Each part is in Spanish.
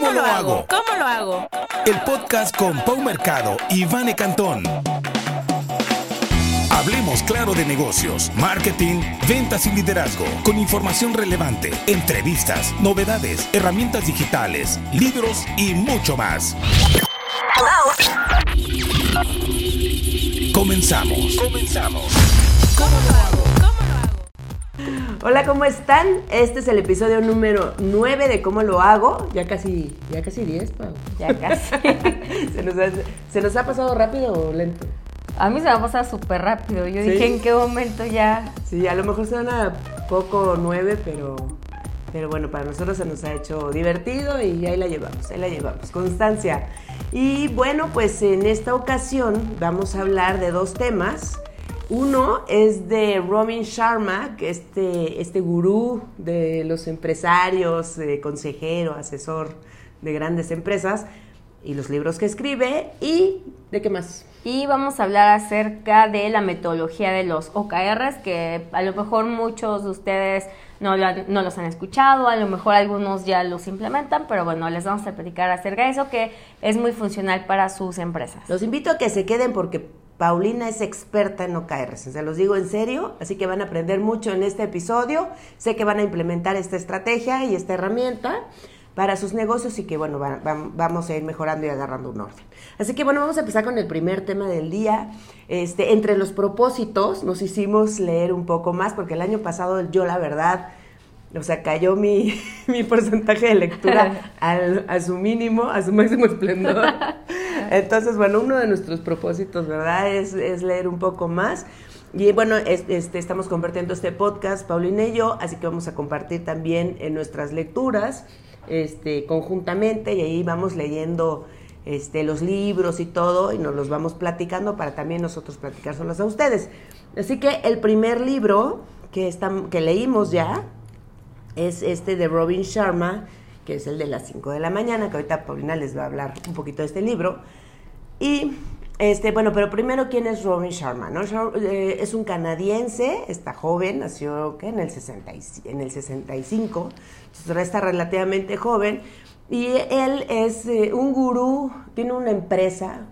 ¿Cómo, lo hago? ¿Cómo lo hago? El podcast con Pau Mercado y Vane Cantón. Hablemos claro de negocios, marketing, ventas y liderazgo, con información relevante, entrevistas, novedades, herramientas digitales, libros y mucho más. Comenzamos. Comenzamos. ¿Cómo lo hago? Hola, ¿cómo están? Este es el episodio número 9 de Cómo lo hago. Ya casi, ya casi 10, Pau. Ya casi. ¿Se nos, ha, ¿Se nos ha pasado rápido o lento? A mí se me va a pasar súper rápido. Yo ¿Sí? dije, ¿en qué momento ya? Sí, a lo mejor suena poco 9, pero, pero bueno, para nosotros se nos ha hecho divertido y ahí la llevamos, ahí la llevamos. Constancia. Y bueno, pues en esta ocasión vamos a hablar de dos temas. Uno es de Robin Sharma, que este, este gurú de los empresarios, eh, consejero, asesor de grandes empresas, y los libros que escribe. ¿Y de qué más? Y vamos a hablar acerca de la metodología de los OKRs, que a lo mejor muchos de ustedes no, lo han- no los han escuchado, a lo mejor algunos ya los implementan, pero bueno, les vamos a platicar acerca de eso, que es muy funcional para sus empresas. Los invito a que se queden porque Paulina es experta en OKRs, se los digo en serio, así que van a aprender mucho en este episodio. Sé que van a implementar esta estrategia y esta herramienta para sus negocios y que bueno, va- va- vamos a ir mejorando y agarrando un orden. Así que bueno, vamos a empezar con el primer tema del día. Este, entre los propósitos nos hicimos leer un poco más porque el año pasado yo la verdad o sea, cayó mi, mi porcentaje de lectura al- a su mínimo, a su máximo esplendor. Entonces, bueno, uno de nuestros propósitos, ¿verdad? Es, es leer un poco más. Y bueno, es- este, estamos compartiendo este podcast, Paulina y yo, así que vamos a compartir también en nuestras lecturas este, conjuntamente y ahí vamos leyendo este, los libros y todo y nos los vamos platicando para también nosotros platicárselos a ustedes. Así que el primer libro que, estam- que leímos ya, es este de Robin Sharma, que es el de las 5 de la mañana, que ahorita Paulina les va a hablar un poquito de este libro. Y, este, bueno, pero primero, ¿quién es Robin Sharma? no? Eh, es un canadiense, está joven, nació ¿qué? En, el 60 y- en el 65, entonces está relativamente joven. Y él es eh, un gurú, tiene una empresa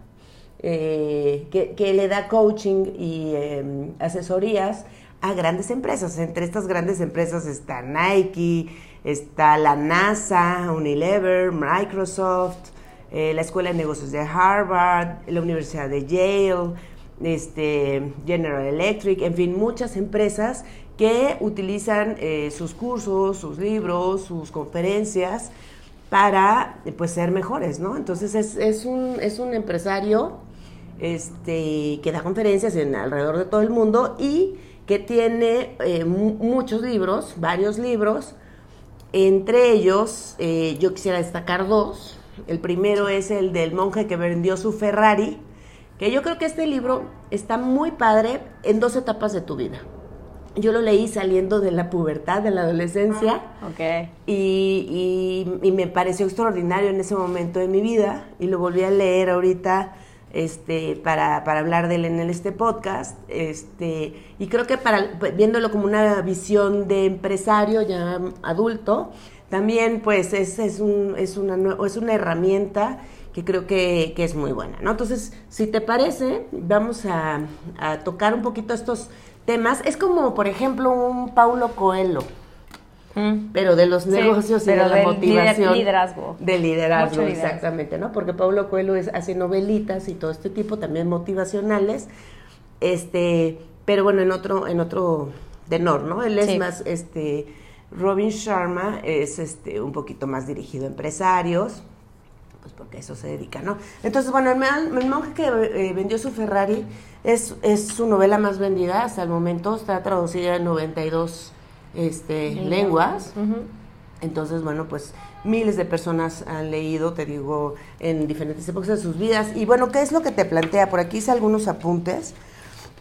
eh, que, que le da coaching y eh, asesorías a grandes empresas. Entre estas grandes empresas está Nike, está la NASA, Unilever, Microsoft, eh, la Escuela de Negocios de Harvard, la Universidad de Yale, este, General Electric, en fin, muchas empresas que utilizan eh, sus cursos, sus libros, sus conferencias para eh, pues ser mejores, ¿no? Entonces es, es un, es un empresario este, que da conferencias en alrededor de todo el mundo y que tiene eh, mu- muchos libros, varios libros, entre ellos eh, yo quisiera destacar dos. El primero es el del monje que vendió su Ferrari, que yo creo que este libro está muy padre en dos etapas de tu vida. Yo lo leí saliendo de la pubertad, de la adolescencia, Ok. y, y- y me pareció extraordinario en ese momento de mi vida y lo volví a leer ahorita este, para, para hablar de él en este podcast. Este, y creo que para, viéndolo como una visión de empresario ya adulto, también pues es, es, un, es, una, es una herramienta que creo que, que es muy buena, ¿no? Entonces, si te parece, vamos a, a tocar un poquito estos temas. Es como, por ejemplo, un Paulo Coelho Mm. pero de los Sí, negocios y de la del motivación. lider- liderazgo. De liderazgo, Mucho liderazgo. exactamente, ¿no? Porque Pablo Coelho es- hace novelitas y todo este tipo, también motivacionales, este, pero bueno, en otro, en otro tenor, ¿no? Él es Sí. más, este, Robin Sharma es este, un poquito más dirigido a empresarios, pues porque a eso se dedica, ¿no? Entonces, bueno, el, man- el monje que eh, vendió su Ferrari es, es su novela más vendida hasta el momento, está traducida en 92 este, lenguas. Entonces, bueno, pues miles de personas han leído, te digo, en diferentes épocas de sus vidas. Y bueno, ¿qué es lo que te plantea? Por aquí hice algunos apuntes.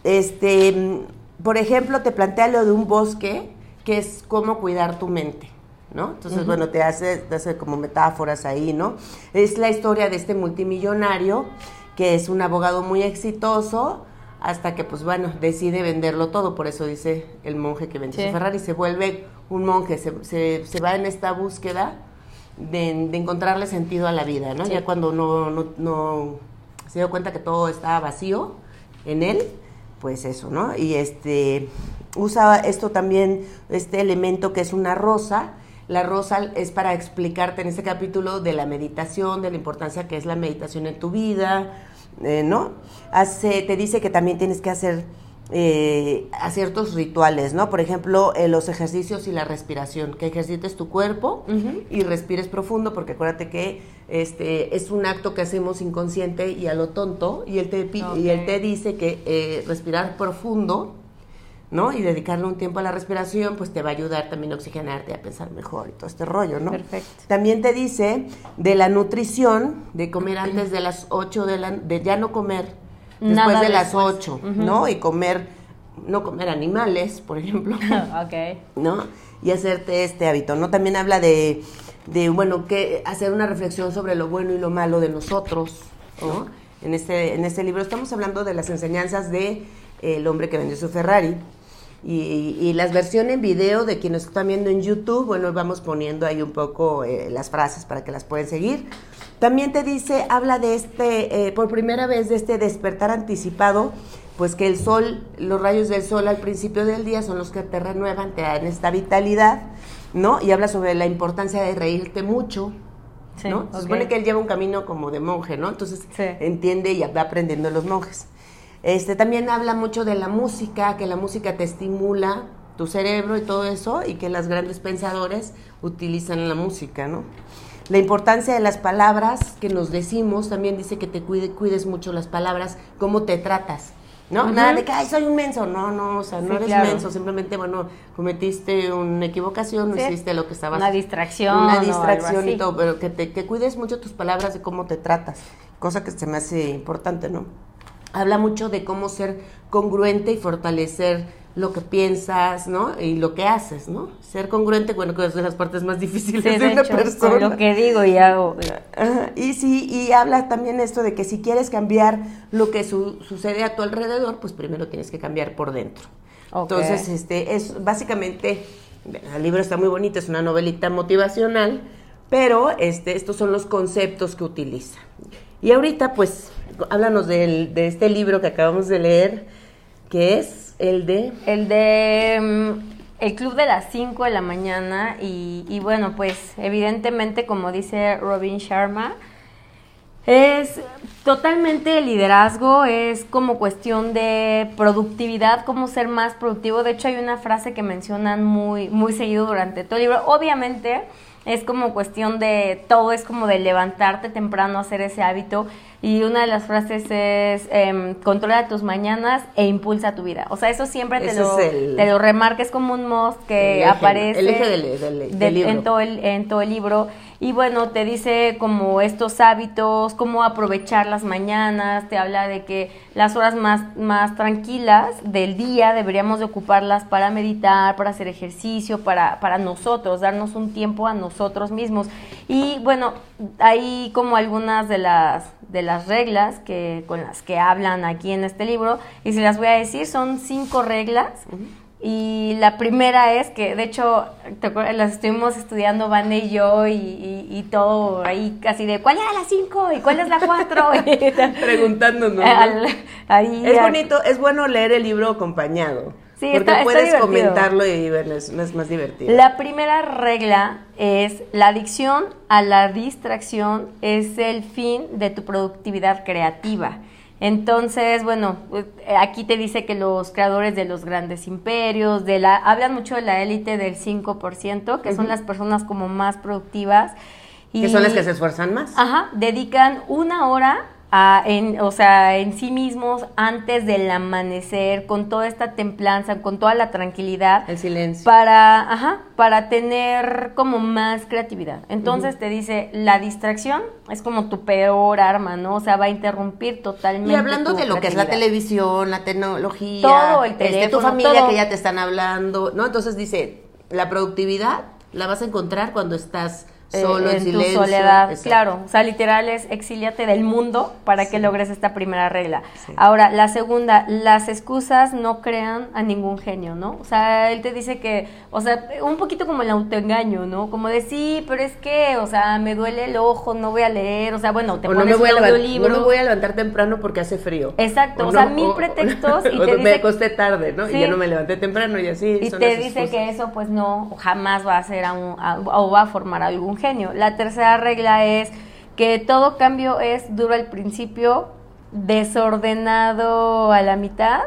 Este, por ejemplo, te plantea lo de un bosque, que es cómo cuidar tu mente. ¿No? Entonces, bueno, te hace, te hace como metáforas ahí, ¿no? Es la historia de este multimillonario que es un abogado muy exitoso hasta que, pues bueno, decide venderlo todo. Por eso dice el monje que vendió Sí. su Ferrari, se vuelve un monje, se, se, se va en esta búsqueda de, de encontrarle sentido a la vida, ¿no? Sí. Ya cuando no, no, no se dio cuenta que todo estaba vacío en él, pues eso, ¿no? Y este usa esto también, este elemento que es una rosa. La rosa es para explicarte en este capítulo de la meditación, de la importancia que es la meditación en tu vida, eh, ¿no? Hace, te dice que también tienes que hacer eh, a ciertos rituales, ¿no? Por ejemplo, eh, los ejercicios y la respiración, que ejercites tu cuerpo y respires profundo, porque acuérdate que este es un acto que hacemos inconsciente y a lo tonto, y él te, y él te dice que eh, respirar profundo, ¿no? Y dedicarle un tiempo a la respiración, pues te va a ayudar también a oxigenarte, a pensar mejor y todo este rollo, ¿no? Perfecto. También te dice de la nutrición, de comer antes de las 8 de la, de ya no comer después Nada de las después. 8, Ujú. ¿no? Y comer, no comer animales, por ejemplo. ok. ¿no? Y hacerte este hábito, ¿no? También habla de, de, bueno, que hacer una reflexión sobre lo bueno y lo malo de nosotros, ¿no? En este, en este libro estamos hablando de las enseñanzas de eh, el hombre que vendió su Ferrari. Y, y las versiones en video de quienes están viendo en YouTube, bueno, vamos poniendo ahí un poco eh, las frases para que las puedan seguir. También te dice, habla de este, eh, por primera vez, de este despertar anticipado, pues que el sol, los rayos del sol al principio del día son los que te renuevan, te dan esta vitalidad, ¿no? Y habla sobre la importancia de reírte mucho, Sí, ¿no? ok. Se supone que él lleva un camino como de monje, ¿no? Entonces Sí. entiende y va aprendiendo los monjes. Este también habla mucho de la música, que la música te estimula tu cerebro y todo eso, y que los grandes pensadores utilizan la música, ¿no? La importancia de las palabras que nos decimos, también dice que te cuide- cuides mucho las palabras, cómo te tratas, ¿no? Nada de que, ay, soy un menso, no, no, o sea, no Sí, eres claro. menso, simplemente, bueno, cometiste una equivocación, no Sí. hiciste lo que estabas... Una distracción Una distracción y todo, pero que, te, que cuides mucho tus palabras de cómo te tratas, cosa que se me hace importante, ¿no? Habla mucho de cómo ser congruente y fortalecer lo que piensas, ¿no? Y lo que haces, ¿no? Ser congruente, bueno, que es de las partes más difíciles Sí, de, de una hecho, persona. con lo que digo y hago. Ajá, Y sí, y habla también esto de que si quieres cambiar lo que su- sucede a tu alrededor, pues primero tienes que cambiar por dentro. Entonces, este, es básicamente, el libro está muy bonito, es una novelita motivacional, pero este, estos son los conceptos que utiliza. Y ahorita, pues, háblanos de este libro que acabamos de leer, que es el de... El de mm, el club de las 5 de la mañana y, y bueno, pues evidentemente como dice Robin Sharma, es totalmente liderazgo, es como cuestión de productividad, cómo ser más productivo. De hecho hay una frase que mencionan muy, muy seguido durante todo el libro. Obviamente es como cuestión de, todo es como de levantarte temprano, hacer ese hábito. Y una de las frases es, em, controla tus mañanas e impulsa tu vida. O sea, eso siempre te lo, el- te lo remarca, es como un must que El eje, aparece el eje del- del- del libro. en todo el, en todo el libro. Y bueno, te dice como estos hábitos, cómo aprovechar las mañanas, te habla de que las horas más, más tranquilas del día deberíamos de ocuparlas para meditar, para hacer ejercicio, para, para nosotros, darnos un tiempo a nosotros mismos. Y bueno, hay como algunas de las, de las reglas que, con las que hablan aquí en este libro, y si las voy a decir, son cinco reglas. Y la primera es que, de hecho, ¿te las estuvimos estudiando Vane y yo y, y- y todo ahí casi de ¿cuál era la 5 y cuál es la 4? Preguntándonos. ¿no? ahí, Es bonito, es bueno leer el libro acompañado. Sí, porque está- puedes comentarlo y verlo, es, es más divertido. La primera regla es la adicción a la distracción es el fin de tu productividad creativa. Entonces, bueno, pues, eh, aquí te dice que los creadores de los grandes imperios, de la, hablan mucho de la élite del 5%, que son las personas como más productivas. que son las que se esfuerzan más. Ajá, dedican una hora a, en, o sea, en sí mismos antes del amanecer, con toda esta templanza, con toda la tranquilidad, El silencio. para, ajá, para tener como más creatividad. Entonces te dice, la distracción es como tu peor arma, ¿no? O sea, va a interrumpir totalmente. Y hablando tu de lo que es la televisión, la tecnología, Todo, el este, tu teléfono, familia todo. que ya te están hablando, ¿no? Entonces dice, la productividad la vas a encontrar cuando estás eh, Solo, en en tu silencio, soledad. exacto. Claro, o sea, literal es exíliate del mundo para que logres esta primera regla. Sí. Ahora, la segunda, las excusas no crean a ningún genio, ¿no? O sea, él te dice que, o sea, un poquito como el autoengaño, ¿no? Como de sí, pero es que, o sea, me duele el ojo, no voy a leer, o sea, bueno, te O no pones me, voy a un audiolibro. no me voy a levantar temprano porque hace frío. Exacto, o sea, mil pretextos y te me dice- acosté tarde, ¿no? Sí. Y ya no me levanté temprano y así. Y son te dice excusas. que eso pues no jamás va a ser a un- a- o va a formar algún genio. La tercera regla es que todo cambio es duro al principio, desordenado a la mitad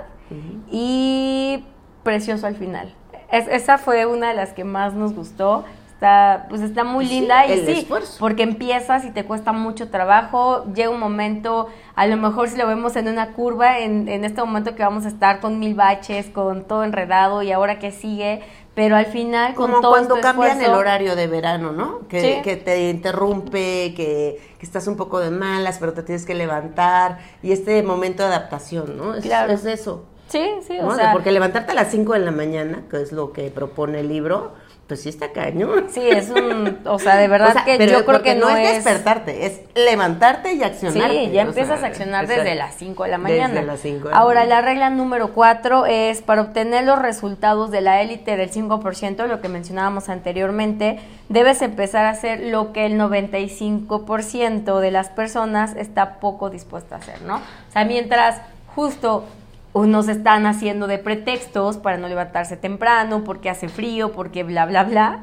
y precioso al final. Es- esa fue una de las que más nos gustó. Está, pues está muy Sí, linda y sí, esfuerzo. porque empiezas y te cuesta mucho trabajo, llega un momento, a lo mejor si lo vemos en una curva, en, en este momento que vamos a estar con mil baches, con todo enredado y ahora que sigue, pero al final con Como todo cuando tu cambian esfuerzo- el horario de verano, ¿no? Que, Sí. que te interrumpe, que, que estás un poco de malas, pero te tienes que levantar. Y este momento de adaptación, ¿no? Es, Claro. es eso. Sí, sí, ¿no? o sea, Porque levantarte a las 5 de la mañana, que es lo que propone el libro, pues sí está cañón. sí, es un, o sea, de verdad O sea, que pero yo creo que no, no es es... despertarte, es levantarte y Sí, accionarte. ya empiezas sea, a accionar exacto. desde las 5 de la mañana. Desde las 5 de la Ahora, la regla número 4 es para obtener los resultados de la élite del 5%, lo que mencionábamos anteriormente, debes empezar a hacer lo que el 95% de las personas está poco dispuesta a hacer, ¿no? O sea, mientras justo unos están haciendo de pretextos para no levantarse temprano, porque hace frío, porque bla, bla, bla.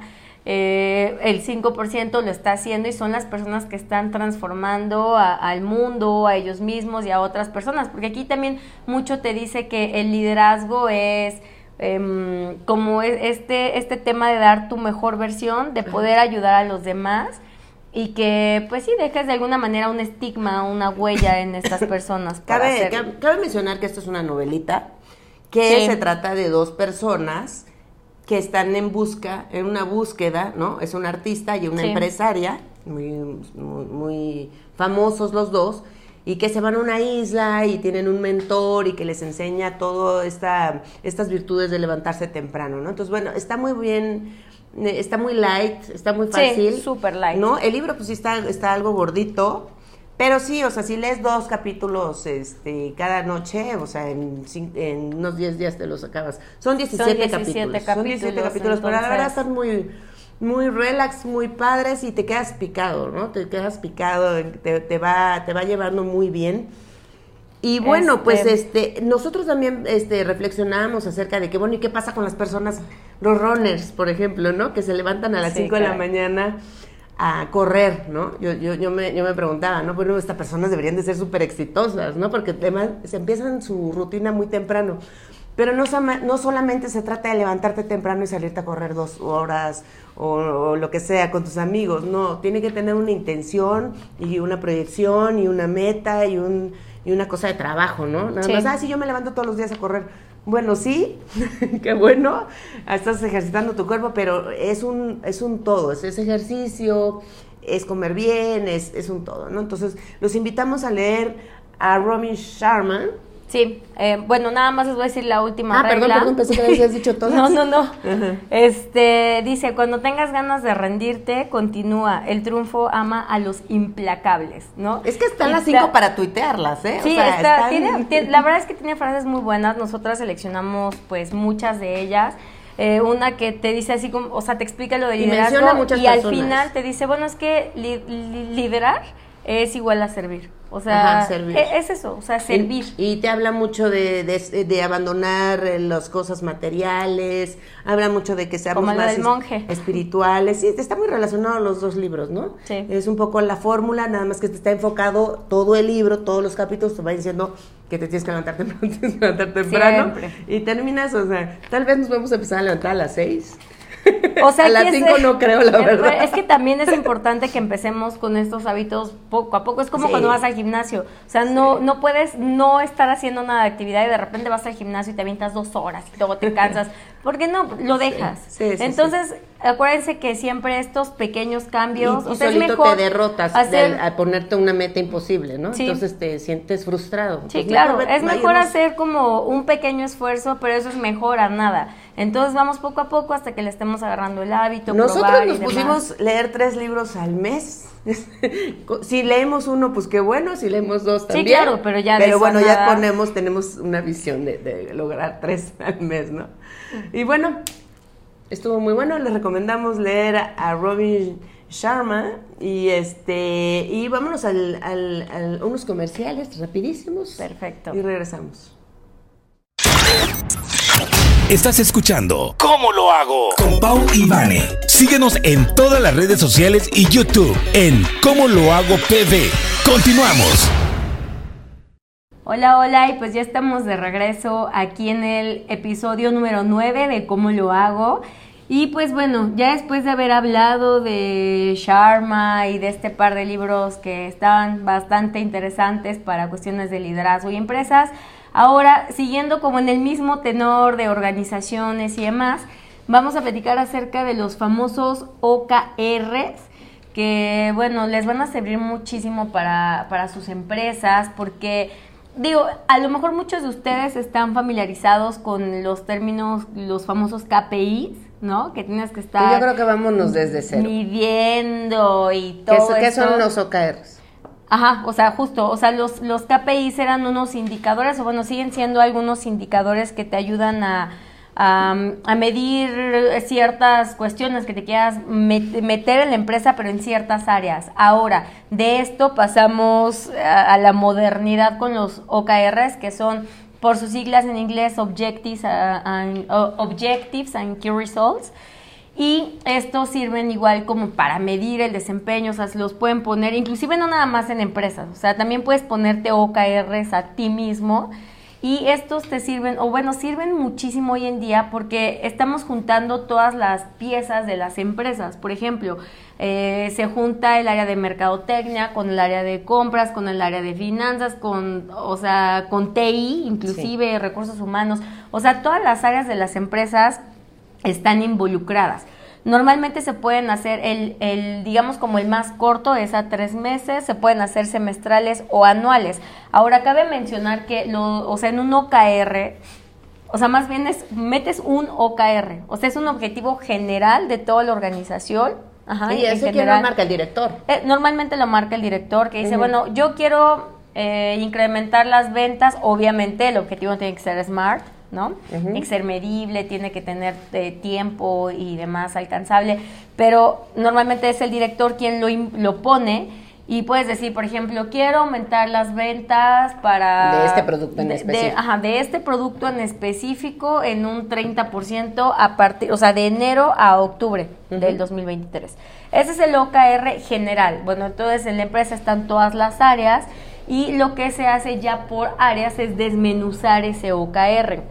eh, el 5% lo está haciendo y son las personas que están transformando a- al mundo, a ellos mismos y a otras personas. Porque aquí también mucho te dice que el liderazgo es em, como es- este, este tema de dar tu mejor versión, de poder ayudar a los demás y que pues sí dejes de alguna manera un estigma, una huella en estas personas. para Cabe, cabe, cabe mencionar que esto es una novelita que Sí. se trata de dos personas que están en busca, en una búsqueda, ¿no? Es una artista y una Sí. empresaria, muy, muy, muy famosos los dos, y que se van a una isla y tienen un mentor y que les enseña todo esta, estas virtudes de levantarse temprano, ¿no? Entonces, bueno, está muy bien, eh, está muy light, está muy Sí, fácil. súper light. ¿No? El libro, pues sí está, está algo gordito, pero sí, o sea, si lees dos capítulos este, cada noche, o sea, en, en unos 10 días te los acabas. Son 17, 17 capítulos. Son 17 capítulos, capítulos, pero la verdad entonces- están muy, muy relax, muy padres y te quedas picado, ¿no? Te quedas picado, te, te va, te va llevando muy bien. Y bueno, Este- pues este, nosotros también este, reflexionábamos acerca de que, bueno, ¿y qué pasa con las personas, los runners, por ejemplo, ¿no? Que se levantan a las Sí, 5 de la mañana a correr, ¿no? Yo, yo, yo, me, yo me preguntaba, ¿no? Bueno, estas personas deberían de ser súper exitosas, ¿no? Porque además se empiezan su rutina muy temprano. Pero no, no solamente se trata de levantarte temprano y salirte a correr dos horas o, o lo que sea con tus amigos, no, tiene que tener una intención y una proyección y una meta y, un, y una cosa de trabajo, ¿no? Nada Sí. más, ah, sí, yo me levanto todos los días a correr. Bueno, sí, qué bueno, estás ejercitando tu cuerpo, pero es un, es un todo, es, es ejercicio, es comer bien, es, es un todo, ¿no? Entonces, los invitamos a leer a Robin Sharma. Sí, eh, bueno, nada más les voy a decir la última Ah, perdón, regla. perdón, pensé que habías dicho todas. No, no, no. Este, dice, cuando tengas ganas de rendirte, continúa. El triunfo ama a los implacables, ¿no? Es que están Y las cinco para tuitearlas, ¿eh? O Sí, sea, está, están- tiene- tiene- la verdad es que tiene frases muy buenas. Nosotras seleccionamos, pues, muchas de ellas. Eh, una que te dice así como, o sea, te explica lo de Y menciona liderazgo muchas y al final te dice, bueno, es que li- li- liderar es igual a servir. O sea, Ajá, servir. e- es eso, o sea, servir. Y, y te habla mucho de, de, de abandonar eh, las cosas materiales, habla mucho de que seamos más del monje. espirituales. Sí, está muy relacionado los dos libros, ¿no? Sí. Es un poco la fórmula, nada más que te está enfocado todo el libro, todos los capítulos te va diciendo que te tienes que levantar temprano, tienes que levantar temprano. Siempre. Y terminas, o sea, tal vez nos vamos a empezar a levantar a las seis. O sea, a las que es- cinco no creo, la verdad. Es que también es importante que empecemos con estos hábitos poco a poco. Es como Sí. cuando vas al gimnasio. O sea, no, no puedes no estar haciendo nada de actividad y de repente vas al gimnasio y te avientas dos horas y luego te cansas. ¿Por qué no? Lo dejas. sí, sí, Entonces, acuérdense que siempre estos pequeños cambios, y, y o sea, solito mejor te derrotas hacer- del- a ponerte una meta imposible, ¿no? Sí. Entonces te sientes frustrado. Sí, claro, mejor es mejor vayamos- hacer como un pequeño esfuerzo, pero eso es mejor a nada. Entonces vamos poco a poco hasta que le estemos agarrando el hábito. Nosotros nos demás. pusimos leer tres libros al mes. si leemos uno, pues qué bueno, si leemos dos Sí, también. claro, pero ya Pero bueno, ya ponemos, tenemos una visión de, de lograr tres al mes, ¿no? Y bueno, estuvo muy bueno, les recomendamos leer a, a Robin Sharma y este y vámonos al, al- al- a unos comerciales rapidísimos. Perfecto. Y regresamos. Estás escuchando ¿Cómo lo hago? Con Pau y Vane. Síguenos en todas las redes sociales y YouTube en ¿Cómo lo hago PV? Continuamos. Hola, hola, y pues ya estamos de regreso aquí en el episodio número 9 de cómo lo hago. Y pues bueno, ya después de haber hablado de Sharma y de este par de libros que estaban bastante interesantes para cuestiones de liderazgo y empresas, ahora siguiendo como en el mismo tenor de organizaciones y demás, vamos a platicar acerca de los famosos OKRs que bueno, les van a servir muchísimo para, para sus empresas porque digo, a lo mejor muchos de ustedes están familiarizados con los términos, los famosos KPIs, ¿no? Que tienes que estar Yo creo que vámonos desde cero. midiendo y ¿Qué, todo qué son los OKRs? Ajá, o sea, justo, o sea, los, los KPIs eran unos indicadores, o bueno, siguen siendo algunos indicadores que te ayudan a, a, medir ciertas cuestiones que te quieras met- meter en la empresa, pero en ciertas áreas. Ahora, de esto pasamos a, la modernidad con los OKRs, que son por sus siglas en inglés Objectives, and, uh, Objectives and Key Results. Y estos sirven igual como para medir el desempeño, o sea, se los pueden poner, inclusive no nada más en empresas, o sea, también puedes ponerte OKRs a ti mismo. Y estos te sirven, o bueno, sirven muchísimo hoy en día porque estamos juntando todas las piezas de las empresas. Por ejemplo, eh, se junta el área de mercadotecnia con el área de compras, con el área de finanzas, con, o sea, con TI, inclusive recursos humanos. O sea, todas las áreas de las empresas están involucradas. Normalmente se pueden hacer el, el, digamos como el más corto es a tres meses, se pueden hacer semestrales o anuales. Ahora cabe mencionar que lo, o sea, en un OKR, o sea, más bien es, metes un OKR, o sea, es un objetivo general de toda la organización. Ajá, y ese que lo marca el director. Eh, normalmente lo marca el director que dice, bueno, yo quiero eh, incrementar las ventas, obviamente el objetivo tiene que ser smart, ¿no? Ujú. Tiene que ser medible, tiene que tener eh, tiempo y demás alcanzable, pero normalmente es el director quien lo, lo pone y puedes decir, por ejemplo, quiero aumentar las ventas para... De este producto en de- de- específico. ajá, de este producto en específico en un 30% a partir, o sea, de enero a octubre del 2023. Ese es el OKR general. Bueno, entonces en la empresa están todas las áreas y lo que se hace ya por áreas es desmenuzar ese OKR.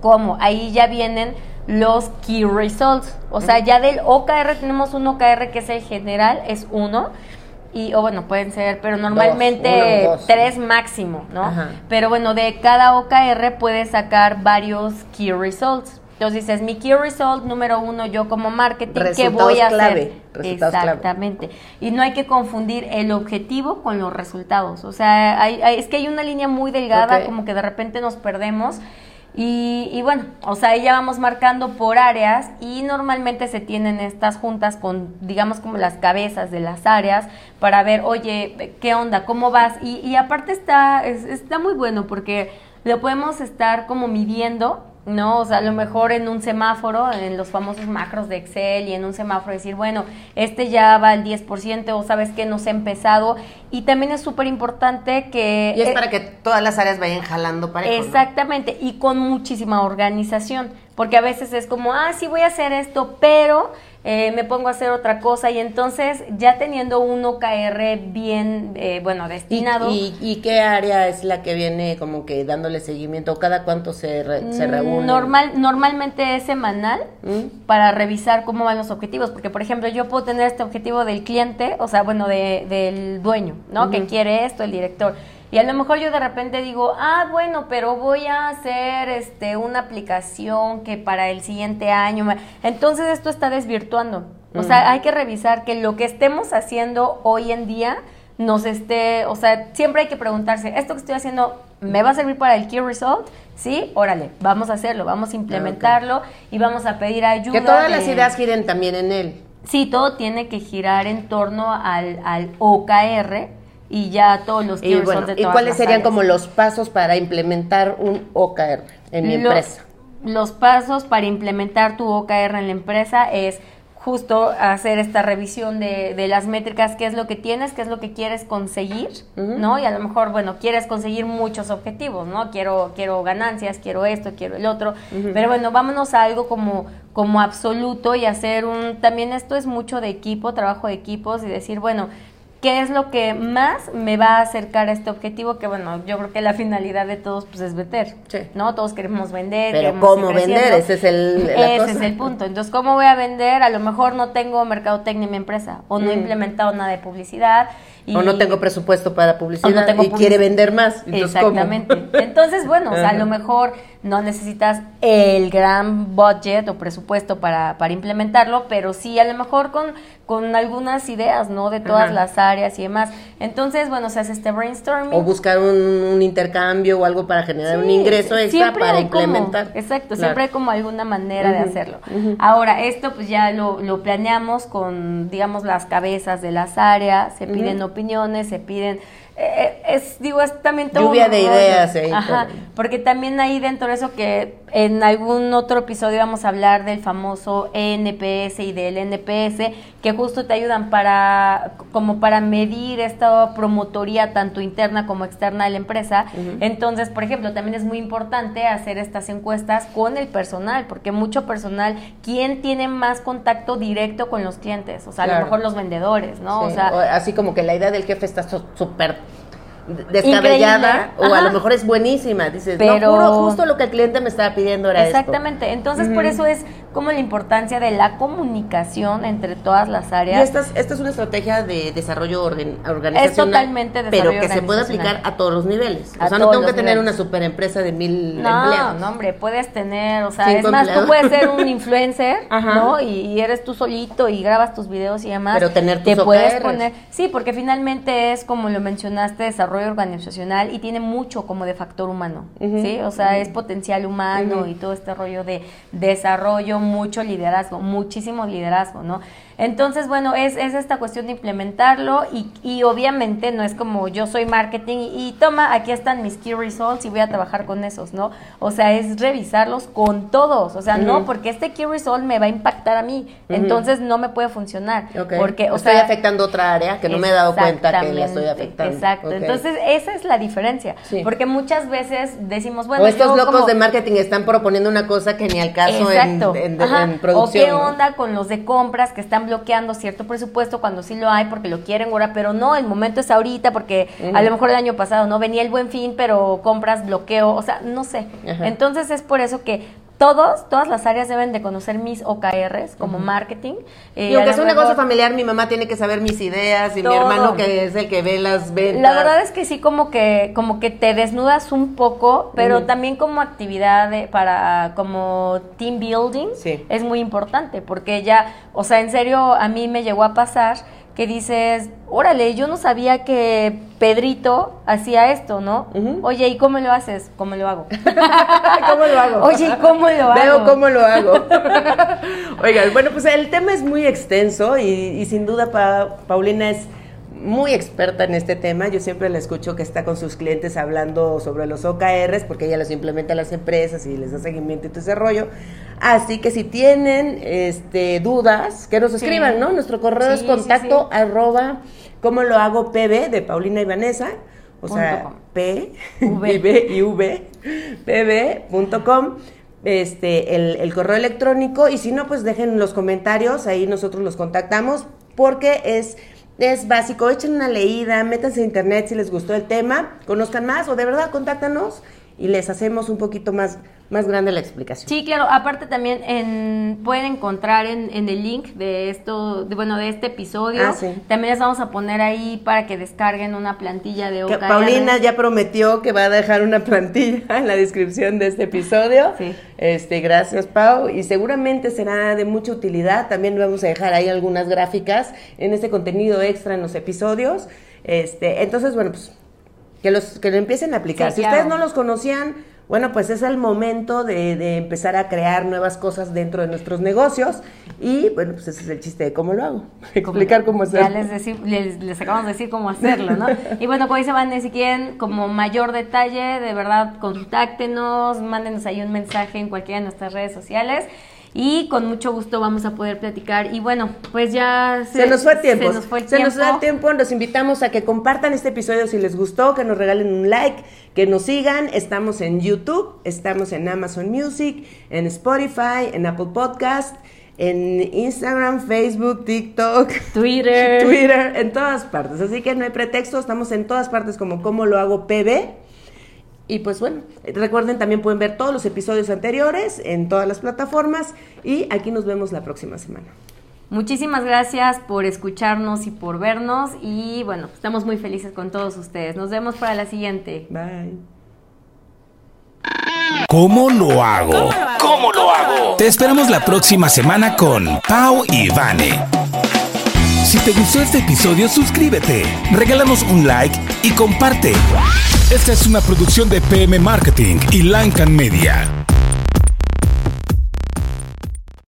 ¿Cómo? Ahí ya vienen los key results. O sea, ya del OKR tenemos un OKR que es el general, es uno. Y, o bueno, pueden ser, pero normalmente uno, dos. tres máximo, ¿no? Ajá. Pero bueno, de cada OKR puedes sacar varios key results. Entonces dices, mi key result número uno, yo como marketing, ¿qué Resultados voy a clave, hacer? resultados clave. Exactamente. Y no hay que confundir el objetivo con los resultados. O sea, hay- hay- es que hay una línea muy delgada, como que de repente nos perdemos. Y, y bueno, o sea, ahí ya vamos marcando por áreas y normalmente se tienen estas juntas con, digamos, como las cabezas de las áreas para ver, oye, ¿qué onda? ¿Cómo vas? Y, y aparte está, es- está muy bueno porque lo podemos estar como midiendo, ¿no? O sea, a lo mejor en un semáforo, en los famosos macros de Excel y en un semáforo decir, bueno, este ya va al 10% o sabes que no se ha empezado. Y también es súper importante que... Y es eh, para que todas las áreas vayan jalando para Exactamente, y con muchísima organización, porque a veces es como, ah, sí voy a hacer esto, pero eh, me pongo a hacer otra cosa y entonces ya teniendo un OKR bien, eh, bueno, ¿Y, destinado. y, y qué área es la que viene como que dándole seguimiento? ¿Cada cuánto se, re- se mm, reúne? Normal, normalmente es semanal ¿Mm? para revisar cómo van los objetivos, porque por ejemplo yo puedo tener este objetivo del cliente, o sea, bueno, de- del dueño, ¿no? Que Ujú. quiere esto, el director. Y a lo mejor yo de repente digo, ah, bueno, pero voy a hacer este una aplicación que para el siguiente año. me-". Entonces esto está desvirtuando. O sea, hay que revisar que lo que estemos haciendo hoy en día nos esté, o sea, siempre hay que preguntarse, ¿esto que estoy haciendo me va a servir para el key result? Sí, órale, vamos a hacerlo, vamos a implementarlo y vamos a pedir ayuda. Que todas de- las ideas giren también en él. Sí, todo tiene que girar en torno al, al OKR y ya todos los key Y bueno, de ¿y cuáles las serían áreas. como los pasos para implementar un OKR en mi empresa? Los pasos para implementar tu OKR en la empresa es justo hacer esta revisión de, de las métricas, qué es lo que tienes, qué es lo que quieres conseguir, ¿no? Y a lo mejor, bueno, quieres conseguir muchos objetivos, ¿no? Quiero, quiero ganancias, quiero esto, quiero el otro, pero bueno, vámonos a algo como, como absoluto y hacer un, también esto es mucho de equipo, trabajo de equipos y decir, bueno, ¿Qué es lo que más me va a acercar a este objetivo? Que bueno, yo creo que la finalidad de todos pues es vender, Sí. ¿no? Todos queremos vender. Pero queremos ¿cómo vender? Ese es el- la Ese cosa. es el punto. Entonces, ¿cómo voy a vender? A lo mejor no tengo mercadotecnia en mi empresa o no he implementado nada de publicidad. y- O no tengo presupuesto para publicidad o no tengo y quiere vender más. Entonces, ¿cómo? Exactamente. Entonces, bueno, o sea, a lo mejor no necesitas el gran budget o presupuesto para, para implementarlo, pero sí a lo mejor con, con algunas ideas, ¿no? De todas Ajá. las áreas y demás. Entonces, bueno, se hace este brainstorming. O buscar un, un intercambio o algo para generar un ingreso extra para como- implementar. exacto, Claro. siempre hay como alguna manera de hacerlo. Ahora, esto pues ya lo, lo planeamos con, digamos, las cabezas de las áreas, se piden opiniones, se piden... eh, es, digo, es también todo Lluvia un de rollo. ideas ahí, Ajá, todo. porque también ahí dentro de eso que en algún otro episodio vamos a hablar del famoso NPS y del NPS, que justo te ayudan para, como para medir esta promotoría tanto interna como externa de la empresa. Entonces, por ejemplo, también es muy importante hacer estas encuestas con el personal, porque mucho personal, ¿quién tiene más contacto directo con los clientes? O sea, a lo mejor los vendedores, ¿no? Sí, O sea, así como que la idea del jefe está súper descabellada o a lo mejor es buenísima. Dices, Pero- no, juro, justo lo que el cliente me estaba pidiendo era esto. Exactamente. Entonces, por eso es como la importancia de la comunicación entre todas las Y áreas. esta es, esta es una estrategia de desarrollo organ- organizacional. totalmente desarrollo Pero que se puede aplicar a todos los niveles. A o sea, no tengo que tener niveles. una super empresa de mil No, empleados. no, hombre, puedes tener, o sea, Cinco es más, empleados. tú puedes ser un influencer. ¿no? Y, y eres tú solito y grabas tus videos y demás. Pero tener Te tus puedes OKRs. poner, sí, porque finalmente es como lo mencionaste, desarrollo organizacional y tiene mucho como de factor humano, ¿sí? O sea, es potencial humano y todo este rollo de desarrollo, mucho liderazgo, muchísimo liderazgo, ¿no? Entonces, bueno, es, es esta cuestión de implementarlo y, y obviamente no es como yo soy marketing y, y toma, aquí están mis key results y voy a trabajar con esos, ¿no? O sea, es revisarlos con todos, o sea, no, porque este key result me va a impactar a mí, entonces no me puede funcionar. Ok. Porque, o estoy sea, afectando otra área que no me he dado cuenta que la estoy afectando. Exacto. Entonces, esa es la diferencia. Sí. Porque muchas veces decimos, bueno, o estos locos como- de marketing están proponiendo una cosa que ni al caso en, Exacto. en- en producción. O qué ¿no? onda con los de compras que están bloqueando cierto presupuesto cuando sí lo hay porque lo quieren ahora, pero no, el momento es ahorita porque a lo mejor el año pasado no venía el buen fin, pero compras bloqueo, o sea, no sé. Entonces es por eso que todos, todas las áreas deben de conocer mis OKRs como marketing. Eh, Y aunque sea un negocio familiar, mi mamá tiene que saber mis ideas y Todo. mi hermano que es el que ve las ventas. La verdad es que sí, como que, como que te desnudas un poco, pero también como actividad de- para, como team building, Sí. es muy importante, porque ya, o sea, en serio, a mí me llegó a pasar que dices, órale, yo no sabía que Pedrito hacía esto, ¿no? Oye, ¿y cómo lo haces? ¿Cómo lo hago? ¿Cómo lo hago? Oye, ¿y cómo lo hago? Veo cómo lo hago. Oigan, bueno, pues el tema es muy extenso y, y sin duda Pa- Paulina es muy experta en este tema. Yo siempre la escucho que está con sus clientes hablando sobre los OKRs porque ella los implementa en las empresas y les da seguimiento y todo ese rollo. Así que si tienen este, dudas, que nos Sí. escriban, ¿no? Nuestro correo es Sí, sí, contacto sí. arroba cómo lo hago pb de Paulina y Vanessa. O Punto sea, com. P, V. B y V, pb.com, este, el, el correo electrónico, y si no, pues dejen los comentarios, ahí nosotros los contactamos, porque es, es básico, echen una leída, métanse a internet si les gustó el tema, conozcan más, o de verdad, contáctanos, y les hacemos un poquito más, más grande la explicación. Sí, claro. Aparte también en, pueden encontrar en, en el link de esto, de, bueno, de este episodio. Ah, sí. También les vamos a poner ahí para que descarguen una plantilla de OKR. Paulina ya prometió que va a dejar una plantilla en la descripción de este episodio. Sí. Este, gracias Pau. Y seguramente será de mucha utilidad. También vamos a dejar ahí algunas gráficas en este contenido extra en los episodios. Este, entonces, bueno, pues que los que lo empiecen a aplicar. Sí, si claro. ustedes no los conocían, bueno, pues es el momento de, de empezar a crear nuevas cosas dentro de nuestros negocios. Y bueno, pues ese es el chiste de cómo lo hago. Explicar cómo Ya hacerlo. les, decir- les, les acabamos de decir cómo hacerlo, ¿no? Y bueno, como dice Vane, si quieren como mayor detalle, de verdad, contáctenos, mándenos ahí un mensaje en cualquiera de nuestras redes sociales. Y con mucho gusto vamos a poder platicar. Y bueno, pues ya Se nos fue el tiempo. Se nos fue el Se tiempo. nos fue el tiempo. Los invitamos a que compartan este episodio si les gustó, que nos regalen un like, que nos sigan. Estamos en YouTube, estamos en Amazon Music, en Spotify, en Apple Podcast, en Instagram, Facebook, TikTok, Twitter. Twitter, en todas partes. Así que no hay pretexto, estamos en todas partes como Cómo lo hago PB. Y pues bueno, recuerden también pueden ver todos los episodios anteriores en todas las plataformas y aquí nos vemos la próxima semana. Muchísimas gracias por escucharnos y por vernos. Y bueno, estamos muy felices con todos ustedes. Nos vemos para la siguiente. Bye. ¿Cómo lo hago? ¿Cómo lo hago? Te esperamos la próxima semana con Pau y Vane. Si te gustó este episodio, suscríbete, regálanos un like y comparte. Esta es una producción de PM Marketing y Lancan Media.